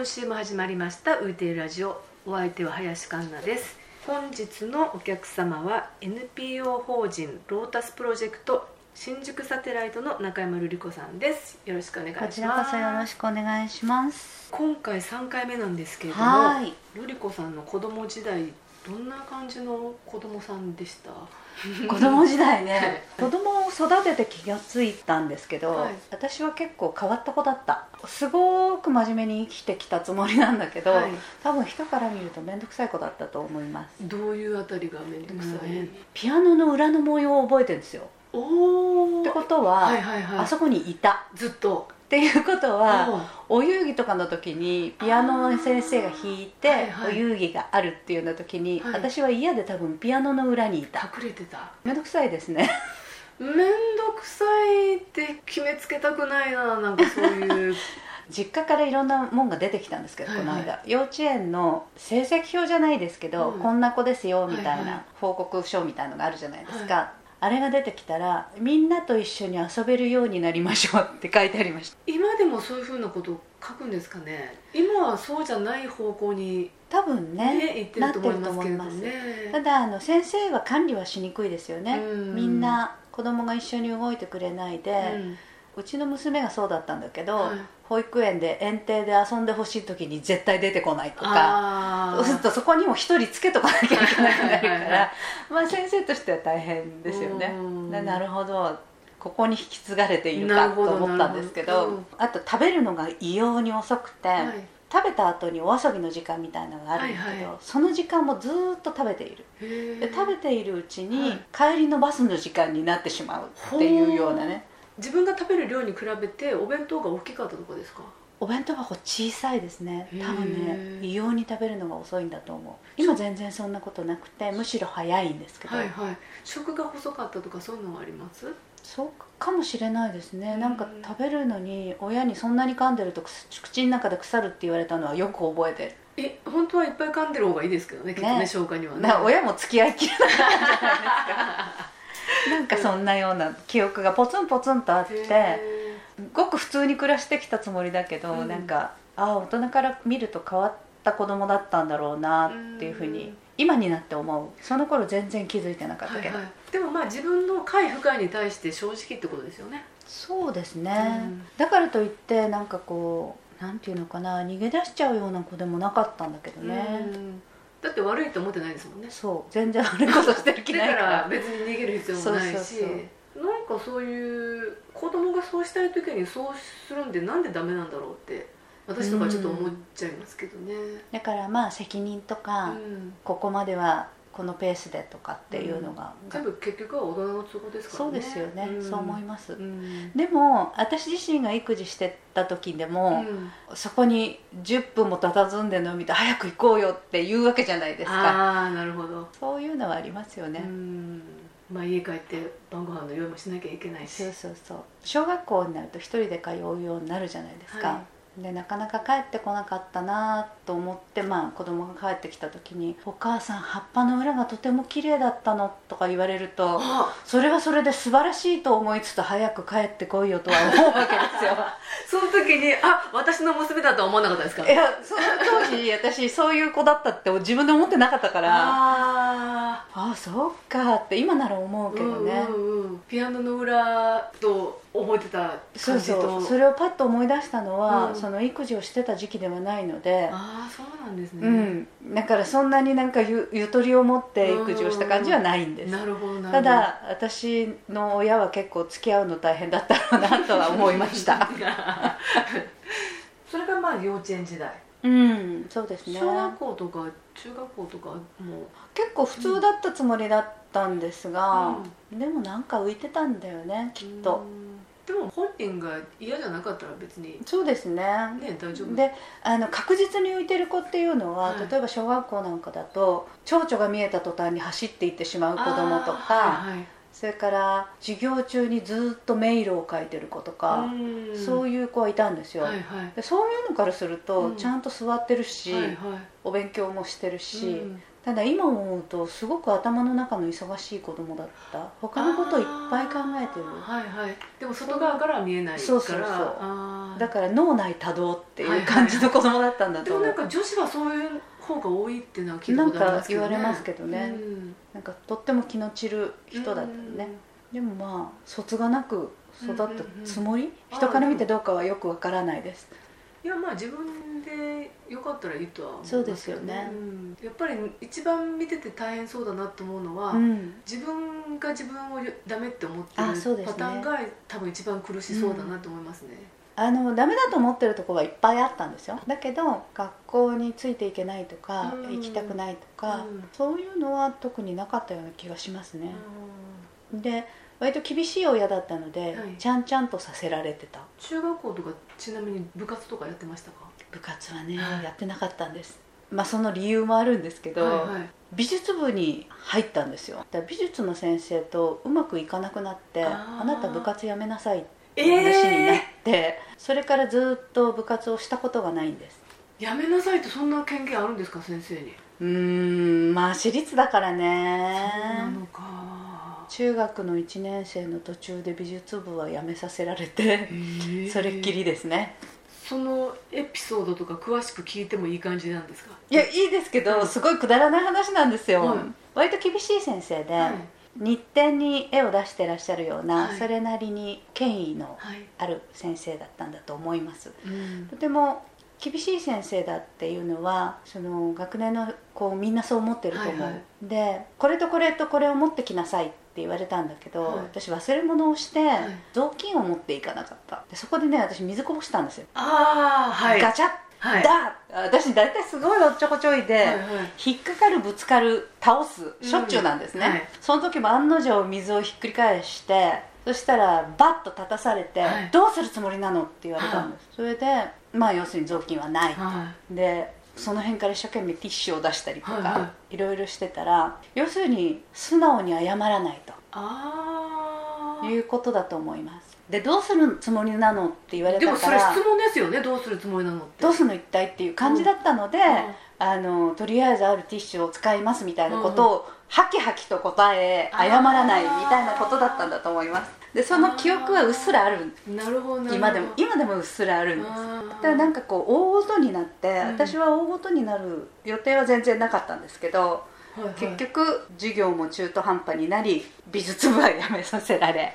今週も始まりました浮いているラジオ。お相手は林環奈です。本日のお客様は NPO 法人ロータスプロジェクト新宿サテライトの中山瑠璃子さんです。よろしくお願いします。こちらこそよろしくお願いします。今回3回目なんですけれどもはい。瑠璃子さんの子供時代どんな感じの子供さんでした？子供時代ね、はい。子供を育てて気がついたんですけど、はい。私は結構変わった子だった。すごく真面目に生きてきたつもりなんだけど、はい。多分人から見ると面倒くさい子だったと思います、どういうあたりが面倒くさい、うん。ピアノの裏の模様を覚えてるんですよ。おおってことは、はいはいはい。あそこにいた。ずっとっていうことはおお遊戯とかの時にピアノの先生が弾いて、はいはい。お遊戯があるっていうような時に、はい。私は嫌で多分ピアノの裏にいた。隠れてた。面倒くさいですね。面倒くさいって決めつけたくないななんかそういう。実家からいろんなもんが出てきたんですけど、はいはい。この間。幼稚園の成績表じゃないですけど、うん。こんな子ですよみたいはいはい。な報告書みたいのがあるじゃないですか、あれが出てきたらみんなと一緒に遊べるようになりましょうって書いてありました。今でもそういうふうなことを書くんですかね。今はそうじゃない方向に多分ねね言ってると思いますね。ただあの先生は管理はしにくいですよね、うん。みんな子供が一緒に動いてくれないで、ううちの娘がそうだったんだけど、はい保育園で園庭で遊んでほしい時に絶対出てこないとか。あそうするとそこにも一人つけとかなきゃいけなくなるからまあ先生としては大変ですよね。なるほど。ここに引き継がれているかと思ったんですけどなるほど。あと食べるのが異様に遅くて、はい。食べた後にお遊びの時間みたいなのがあるんだけど、はいはい。その時間もずーっと食べている。で食べているうちに、はい。帰りのバスの時間になってしまうっていうようなね自分が食べる量に比べてお弁当が大きかったとかですか？お弁当箱小さいですね。多分ね異様に食べるのが遅いんだと思う。今全然そんなことなくてむしろ早いんですけど、はいはい。食が細かったとかそういうのはあります？そうかもしれないですね、うん。なんか食べるのに親にそんなに噛んでるとく口の中で腐るって言われたのはよく覚えてる。え本当はいっぱい噛んでる方がいいですけどねきっとねね。消化にはね。な親も付き合いきれなかったんじゃないですか なんかそんなような記憶がポツンポツンとあってへごく普通に暮らしてきたつもりだけど、うん。なんかああ大人から見ると変わった子供だったんだろうなっていうふうに、うん。今になって思う。その頃全然気づいてなかーったけど、はいはい、でもまあ自分の快不快に対して正直ってことですよね。そうですね、うん。だからといってなんかこうなんていうのかな逃げ出しちゃうような子でもなかったんだけどね、うんだって悪いと思ってないですもんね。そう全然悪いことしてる気だかないから。ら別に逃げる必要もないしそなんかそういう子供がそうしたい時にそうするんでなんでダメなんだろうって私とかちょっと思っちゃいますけどね、だからまあ責任とか、うん。ここまではこのペースでとかっていうのが、全部結局は大人の都合ですからね。そうですよね、ん。そう思います、うん。でも私自身が育児してた時でも、うん。そこに10分も佇んでるのを見て早く行こうよって言うわけじゃないですか。ああなるほど、そういうのはありますよね、うん。まあ家帰って晩ご飯の用意もしなきゃいけないし。そうそうそう。小学校になると一人で通うようになるじゃないですか、はでなかなか帰ってこなかったなと思ってまあ子供が帰ってきた時に「お母さん葉っぱの裏がとても綺麗だったの」とか言われるとあそれはそれで素晴らしいと思いつつ早く帰ってこいよとは思うわけですよ。その時にあ私の娘だとは思わなかったですか？いやその当時私そういう子だったって自分で思ってなかったからあああそうかって今なら思うあけどね、うんうんうん、ピアノの裏と覚えてたそう感じと。そうそれをパッと思い出したのは、うん。その育児をしてた時期ではないのでああそうなんですね、うん、だからそんなになんかゆゆとりを持って育児をした感じはないんです。なるほどただ私の親は結構付き合うの大変だったろうなとは思いました。それがまあ幼稚園時代。うんそうですね。小学校とか中学校とかも結構普通だったつもりだったんですが、でもなんか浮いてたんだよねきっと、うんでも本人が嫌じゃなかったら別にそうですね。ね大丈夫。であの確実に浮いてる子っていうのは、はい。例えば小学校なんかだと蝶々が見えた途端に走っていってしまう子供とか、はいはい。それから授業中にずっと迷路を書いてる子とか、うん。そういう子はいたんですよ、はいはい。でそういうのからすると、うん。ちゃんと座ってるし、はいはい。お勉強もしてるし、うんただ今思うとすごく頭の中の忙しい子供だった。他のことをいっぱい考えてる。はいはい。でも外側からは見えないから。そうそうそうだから脳内多動っていう感じの子供だったんだでと思う、もなんか女子はそういう方が多いっていうのは聞いたことありますけどね。か言われますけどね、うん。なんかとっても気の散る人だったのね、でもまあ卒がなく育ったつもり、うん。人から見てどうかはよくわからないです。いやまあ自分でよかったらいいとは思いますそうですよね。うん。やっぱり一番見てて大変そうだなと思うのは、うん。自分が自分をダメって思ってるパターンが多分一番苦しそうだなと思いますね、あのダメだと思ってるところはいっぱいあったんですよ。だけど学校についていけないとか、うん。行きたくないとか、うん。そういうのは特になかったような気がしますね、で割と厳しい親だったので、はい。ちゃんちゃんとさせられてた。中学校とかちなみに部活とかやってましたか？部活はね、はい。やってなかったんです。まあその理由もあるんですけど、はいはい。美術部に入ったんですよ。だ美術の先生とうまくいかなくなってあなた部活やめなさいってえ話になっえて、それからずっと部活をしたことがないんです。ー、やめなさいってそんな権限あるんですか先生に？うーんまあ私立だからそうねなのか。中学の1年生の途中で美術部は辞めさせられてそれっきりですねそのエピソードとか詳しく聞いてもいい感じなんですか？いやいいですけど、うん。すごいくだらない話なんですよ、うん。割と厳しい先生で、はい日展に絵を出してらっしゃるような、はい。それなりに権威のはい、ある先生だったんだと思います。うん。とても厳しい先生だっていうのはその学年の子みんなそう思ってると思う、はいはい。でこれとこれとこれを持ってきなさいって言われたんだけど、はい。私忘れ物をして、い。雑巾を持っていかなかった。でそこでね私水こぼしたんですよ、ああはい。ガチャッ、はい。だ。私大体すごいおっちょこちょいで、はいはい。引っかかるぶつかる倒すしょっちゅうなんですね、うんはい。その時も案の定水をひっくり返してそしたらバッと立たされて、はい。どうするつもりなの?」って言われたんです、それでまあ要するに雑巾はない、はでその辺から一生懸命ティッシュを出したりとか、はいはい。ろいろしてたら要するに素直に謝らないと。いうことだと思います。でどうするつもりなのって言われでもそれたから質問ですよねどうするつもりなのって。どうするの一体っていう感じだったので、あのとりあえずあるティッシュを使いますみたいなことを、ハキハキと答え謝らないみたいなことだったんだと思いますでその記憶はうっすらあるなるほど今でも今でもうっすらあるんです。だからなんかこう大ごとになって、うん。私は大ごとになる予定は全然なかったんですけど、はいはい。結局授業も中途半端になり美術部は辞めさせられ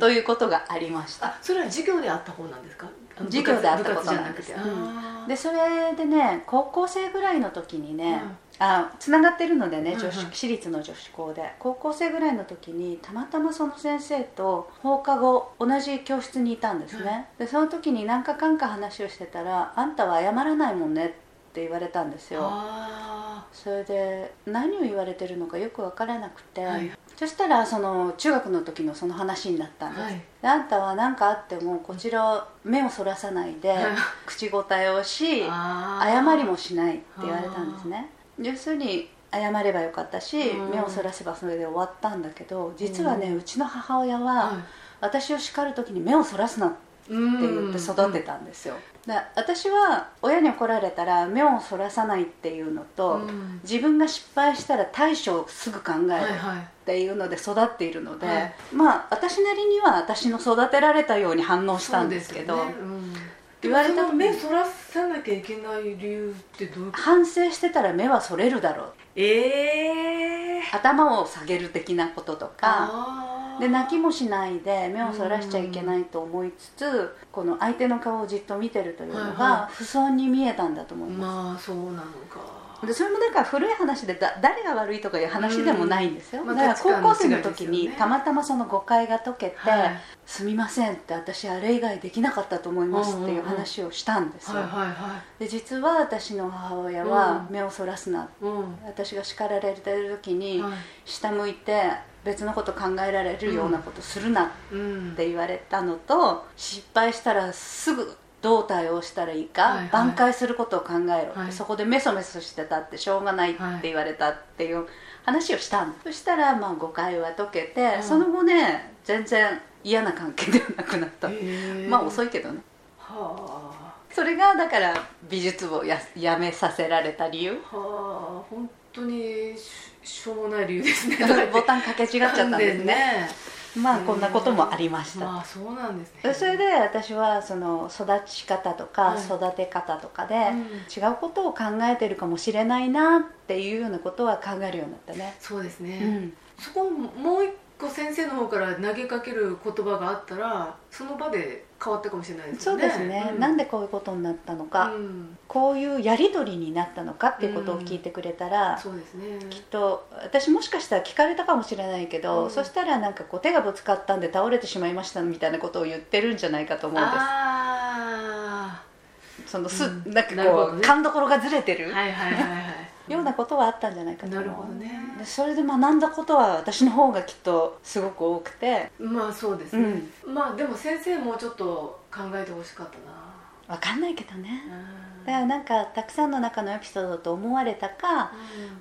ということがありました。あそれは授業であった方なんですか？授業であったことなんですくて。あー。でそれでね高校生ぐらいの時にね、あつながってるのでね女子、私立の女子校で。高校生ぐらいの時にたまたまその先生と放課後同じ教室にいたんですね、はいでその時に何かかんか話をしてたら「あんたは謝らないもんね」って言われたんですよ。あそれで何を言われてるのかよく分からなくて、はい。そしたらその中学の時のその話になったんです、はい。であんたは何かあってもこちらを目をそらさないではい。口答えをし謝りもしないって言われたんですね要するに謝ればよかったしうん。目をそらせばそれで終わったんだけど実はねうちの母親はは私を叱る時に目をそらすなって言って育てたんですよ。で私は親に怒られたら目をそらさないっていうのとうん。自分が失敗したら対処をすぐ考えるっていうので育っているので、はい。まあ私なりには私の育てられたように反応したんですけど言われた目そらさなきゃいけない理由ってどういうこと？反省してたら目はそれるだろう。ええ頭を下げる的なこととか。で泣きもしないで目をそらしちゃいけないと思いつつこの相手の顔をじっと見てるというのが不遜に見えたんだと思いままあそうなのか。すでそれもだから古い話でだ誰が悪いとかいう話でもないんですよ、うんまあだから高校生の時にたまたまその誤解が解けて、はい。すみませんって私あれ以外できなかったと思いますっていう話をしたんですよ、で実は私の母親はうん。目をそらすな、いうん。私が叱られてる時にはい。下向いて別のこと考えられるようなことするなっうん。て言われたのと失敗したらすぐどう対応したらいいか、はいはい。挽回することを考えろ、はい。そこでメソメソしてたってしょうがないって言われたっていう話をしたんですそしたらまあ誤解は解けて、うん。その後ね全然嫌な関係ではなくなった、まあ遅いけどね。はそれがだから美術部をややめさせられた理由。あはあ。本当にししょうもない理由ですね。ボタンかけ違っちゃったんですね。ねまあこんなこともありました、まあそうなんですね。それで私はその育ち方とかはい育て方とかでうん。違うことを考えてるかもしれないなっていうようなことは考えるようになったね、そうですね、うん、そこもう一個先生の方から投げかける言葉があったらその場で変わったかもしれないですそうですね、うなんでこういうことになったのか、うん。こういうやり取りになったのかっていうことを聞いてくれたら、そうですね。きっと私もしかしたら聞かれたかもしれないけど、うん。そしたらなんかこう手がぶつかったんで倒れてしまいましたみたいなことを言ってるんじゃないかと思うんです。あそのす、うん。なんかこう勘どころがずれてる。あはいはいはいはいようなことはあったんじゃないかなるほどね。でそれで学んだことは私の方がきっとすごく多くて。まあそうですね、まあでも先生もうちょっと考えてほしかったな。分かんないけどね。うん。だからなんかたくさんの中のエピソードと思われたか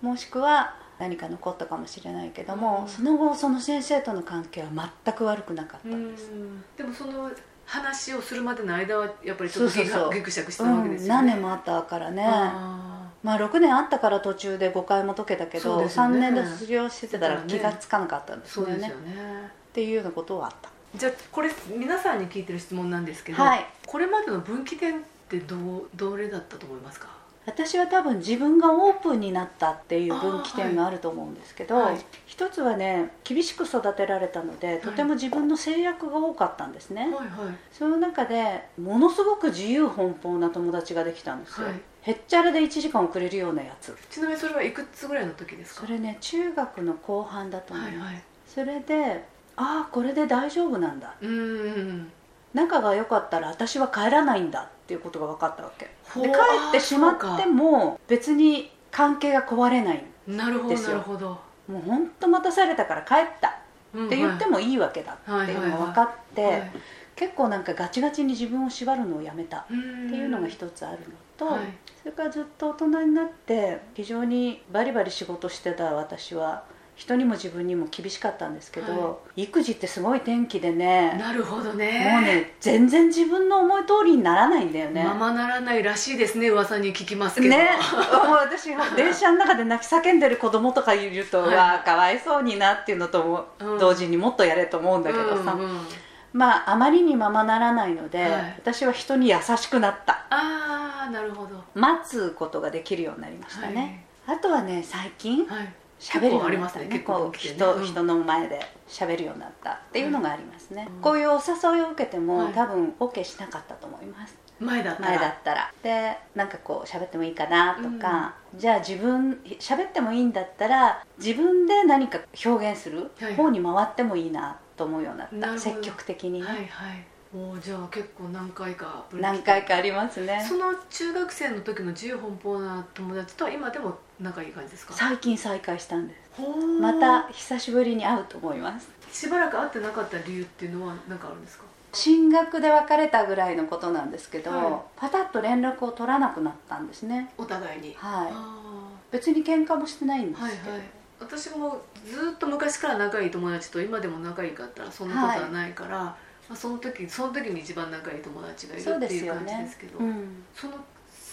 もしくは何か残ったかもしれないけども、うん。その後その先生との関係は全く悪くなかったうんんです、ん。でもその話をするまでの間はやっぱりちょっとギクシャクしたわけですよね、何年もあったからね。あまあ6年あったから途中で5回も解けたけど、そうですよ3ね年で卒業してたら気がつかなかったんーですよね。ね。っていうようなことはあった。じゃあこれ皆さんに聞いてる質問なんですけど、はい。これまでの分岐点ってどうどれだったと思いますか？私は多分自分がオープンになったっていう分岐点があると思うんですけど、はい。一つはね厳しく育てられたのでとても自分の制約が多かったんですね、はいはい。その中でものすごく自由奔放な友達ができたんですよ、はい。へっちゃらで1時間遅れるようなやつ。ちなみにそれはいくつぐらいの時ですか？それね中学の後半だと思います、はいはい。それでああこれで大丈夫なんだ。うーん仲が良かったら私は帰らないんだっていうことが分かったわけ。で帰ってしまっても別に関係が壊れないなるほどなるほど。もう本当待たされたから帰ったって言ってももいいわけだっていうのが分かって、結構なんかガチガチに自分を縛るのをやめたっっていうのが一つあるのと、はい。それからずっと大人になって非常にバリバリ仕事してた私は人にも自分にも厳しかったんですけど、は育児ってすごい天気でねなるほどね。もうね全然自分の思い通りにならないんだよね。ままならないらしいですね噂に聞きますけど。ね。もう私電車の中で泣き叫んでる子供とかいると、はい。うわあかわいそうになっていうのともうん。同時にもっとやれと思うんだけどさ、うんうんまああまりにままならないので、はい。私は人に優しくなった。ああなるほど。待つことができるようになりましたね、あとはね最近はい喋るようになったね結構人,、うん。人の前で喋るようになったっていうのがありますね、うん。こういうお誘いを受けても、はい多分 OK しなかったと思います。前だったら。前だったら。でなんかこう喋ってもいいかなとか、じゃあ自分喋ってもいいんだったら自分で何か表現するはい。方に回ってもいいなと思うようになった、なるほど。積極的にね、はいはい。おーじゃあ結構何回か何回かありますね。その中学生の時の自由奔放な友達とは今でも仲いい感じですか？最近再会したんです。また久しぶりに会うと思います。しばらく会ってなかった理由っていうのは何かあるんですか？進学で別れたぐらいのことなんですけど、はい。パタッと連絡を取らなくなったんですね。お互いに。はい。あ別に喧嘩もしてないんですけど、ーはいはい。私もずっと昔から仲いい友達と今でも仲いいかったらそんなことはないから、まあ、その時その時に一番仲いい友達がいるっていう感じですけどうん。その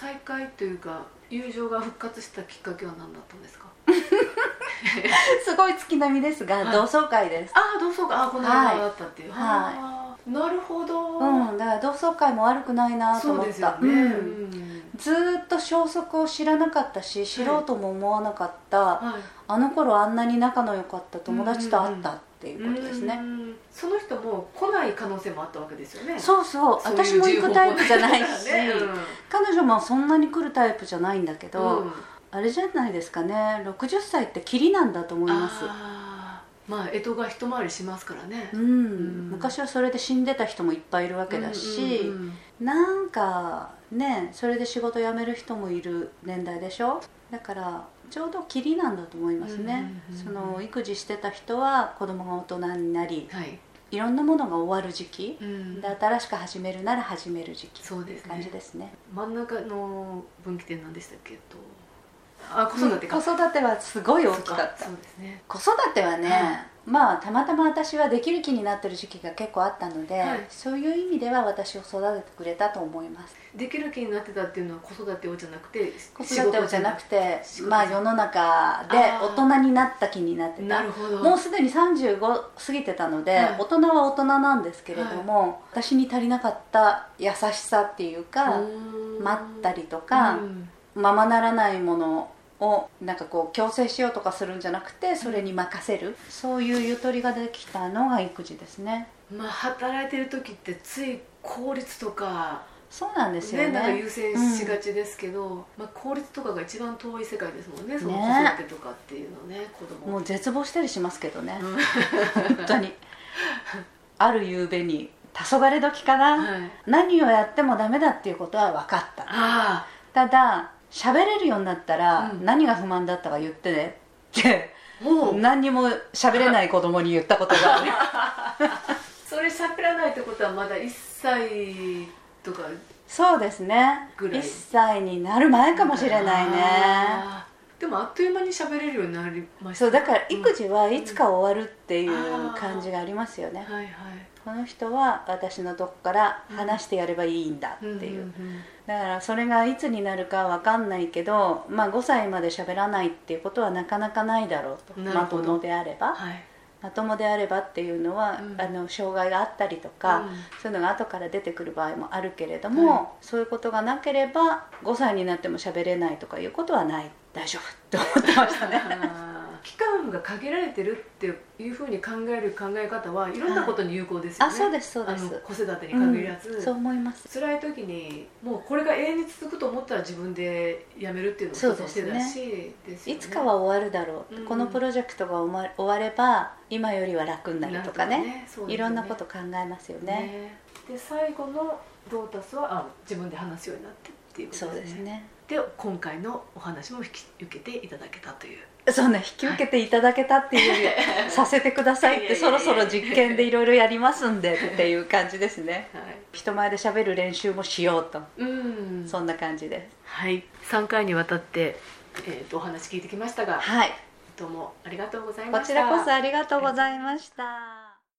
再会というか友情が復活したきっかけは何だったんですか？すごい月並みですが、はい。同窓会です。ああ同窓会。あーこの間だったっていう、はい。なるほど、うん、だから同窓会も悪くないなと思った、ですよね、うん。うん。ずーっと消息を知らなかったし知ろうとも思わなかった、はい。あの頃あんなに仲の良かった友達と会ったっていうことですね、うん。その人も来ない可能性もあったわけですよね。そうそう。私も行くタイプじゃないし、自由奔放なね彼女もそんなに来るタイプじゃないんだけうんど、うん。あれじゃないですかね。60歳ってキリなんだと思います。まあ干支が一回りしますからね。うん。ん。昔はそれで死んでた人もいっぱいいるわけだし、うんうんうん。なんかねそれで仕事辞める人もいる年代でしょ？だからちょうどキリなんだと思いますね、うんうんうんその育児してた人は子供が大人になりはい、いろんなものが終わる時期、うん。で新しく始めるなら始める時期。そうですね。感じですね。真ん中の分岐点なんでしたっけ？とあ子育てか、子育てはすごい大きかった。そうですね。子育てはね、まあたまたま私はできる気になってる時期が結構あったので、はい。そういう意味では私を育ててくれたと思います。できる気になってたっていうのは子育てをじゃなくて子育てをじゃなくてまあ世の中で大人になった気になってた。なるほど。もうすでに35過ぎてたので、はい。大人は大人なんですけれども、私に足りなかった優しさっていうか、待ったりとか、うん。ままならないものをなんかこう強制しようとかするんじゃなくてそれに任せる、そういうゆとりができたのが育児ですね。まあ働いてる時ってつい効率とかそうなんですよね。ねなんか優先しがちですけど、まあ、効率とかが一番遠い世界ですもんねそのね。子育てとかっていうのね子供もう絶望したりしますけどね、うん。本当に。ある夕べに黄昏時かな、はい。何をやってもダメだっていうことは分かった。あ。ただ喋れるようになったら、うん。何が不満だったか言ってね。って。あもう。何にも喋れない子供に言ったことがある。それ喋らないってことはまだ1歳とか。そうですね。ぐらい。1歳になる前かもしれないね。あー。でもあっという間に喋れるようになりました。そうだから育児ははいつか終わるっていううん。感じがありますよね、はいはい。この人は私のとこから話してやればいいんだっていう、んんんだからそれがいつになるかわかんないけど、まあ、5歳まで喋らないっていうことはなかなかないだろうと。まともであれば。はい。まともであればっていうのは、うん。あの障害があったりとか、うん。そういうのが後から出てくる場合もあるけれども、はいそういうことがなければ5歳になっても喋れないとかいうことはない。大丈夫って思ってましたね。期間が限られてるっていうふうに考える考え方はいろんなことに有効ですよね、あそうですそうです。子育てに限らず、うんそう思います。辛い時にもうこれが永遠に続くと思ったら自分でやめるっていうのも一つの手だしですよね。いつかは終わるだろう、うん。このプロジェクトが終われば今よりは楽になるとかね。ねいろんなこと考えますよね。ね。で最後のロータスはあ自分で話すようになってっていうことそうでねですすね。で今回のお話も引き受けていただけたというそうね引き受けていただけたっていうより させてくださいってそろそろ実験でいろいろやりますんでっていう感じですね。はい。人前で喋る練習もしようと。うん。そんな感じで。すはい。3回にわたって、えー、とお話聞いてきましたがはい。どうもありがとうございました。こちらこそありがとうございました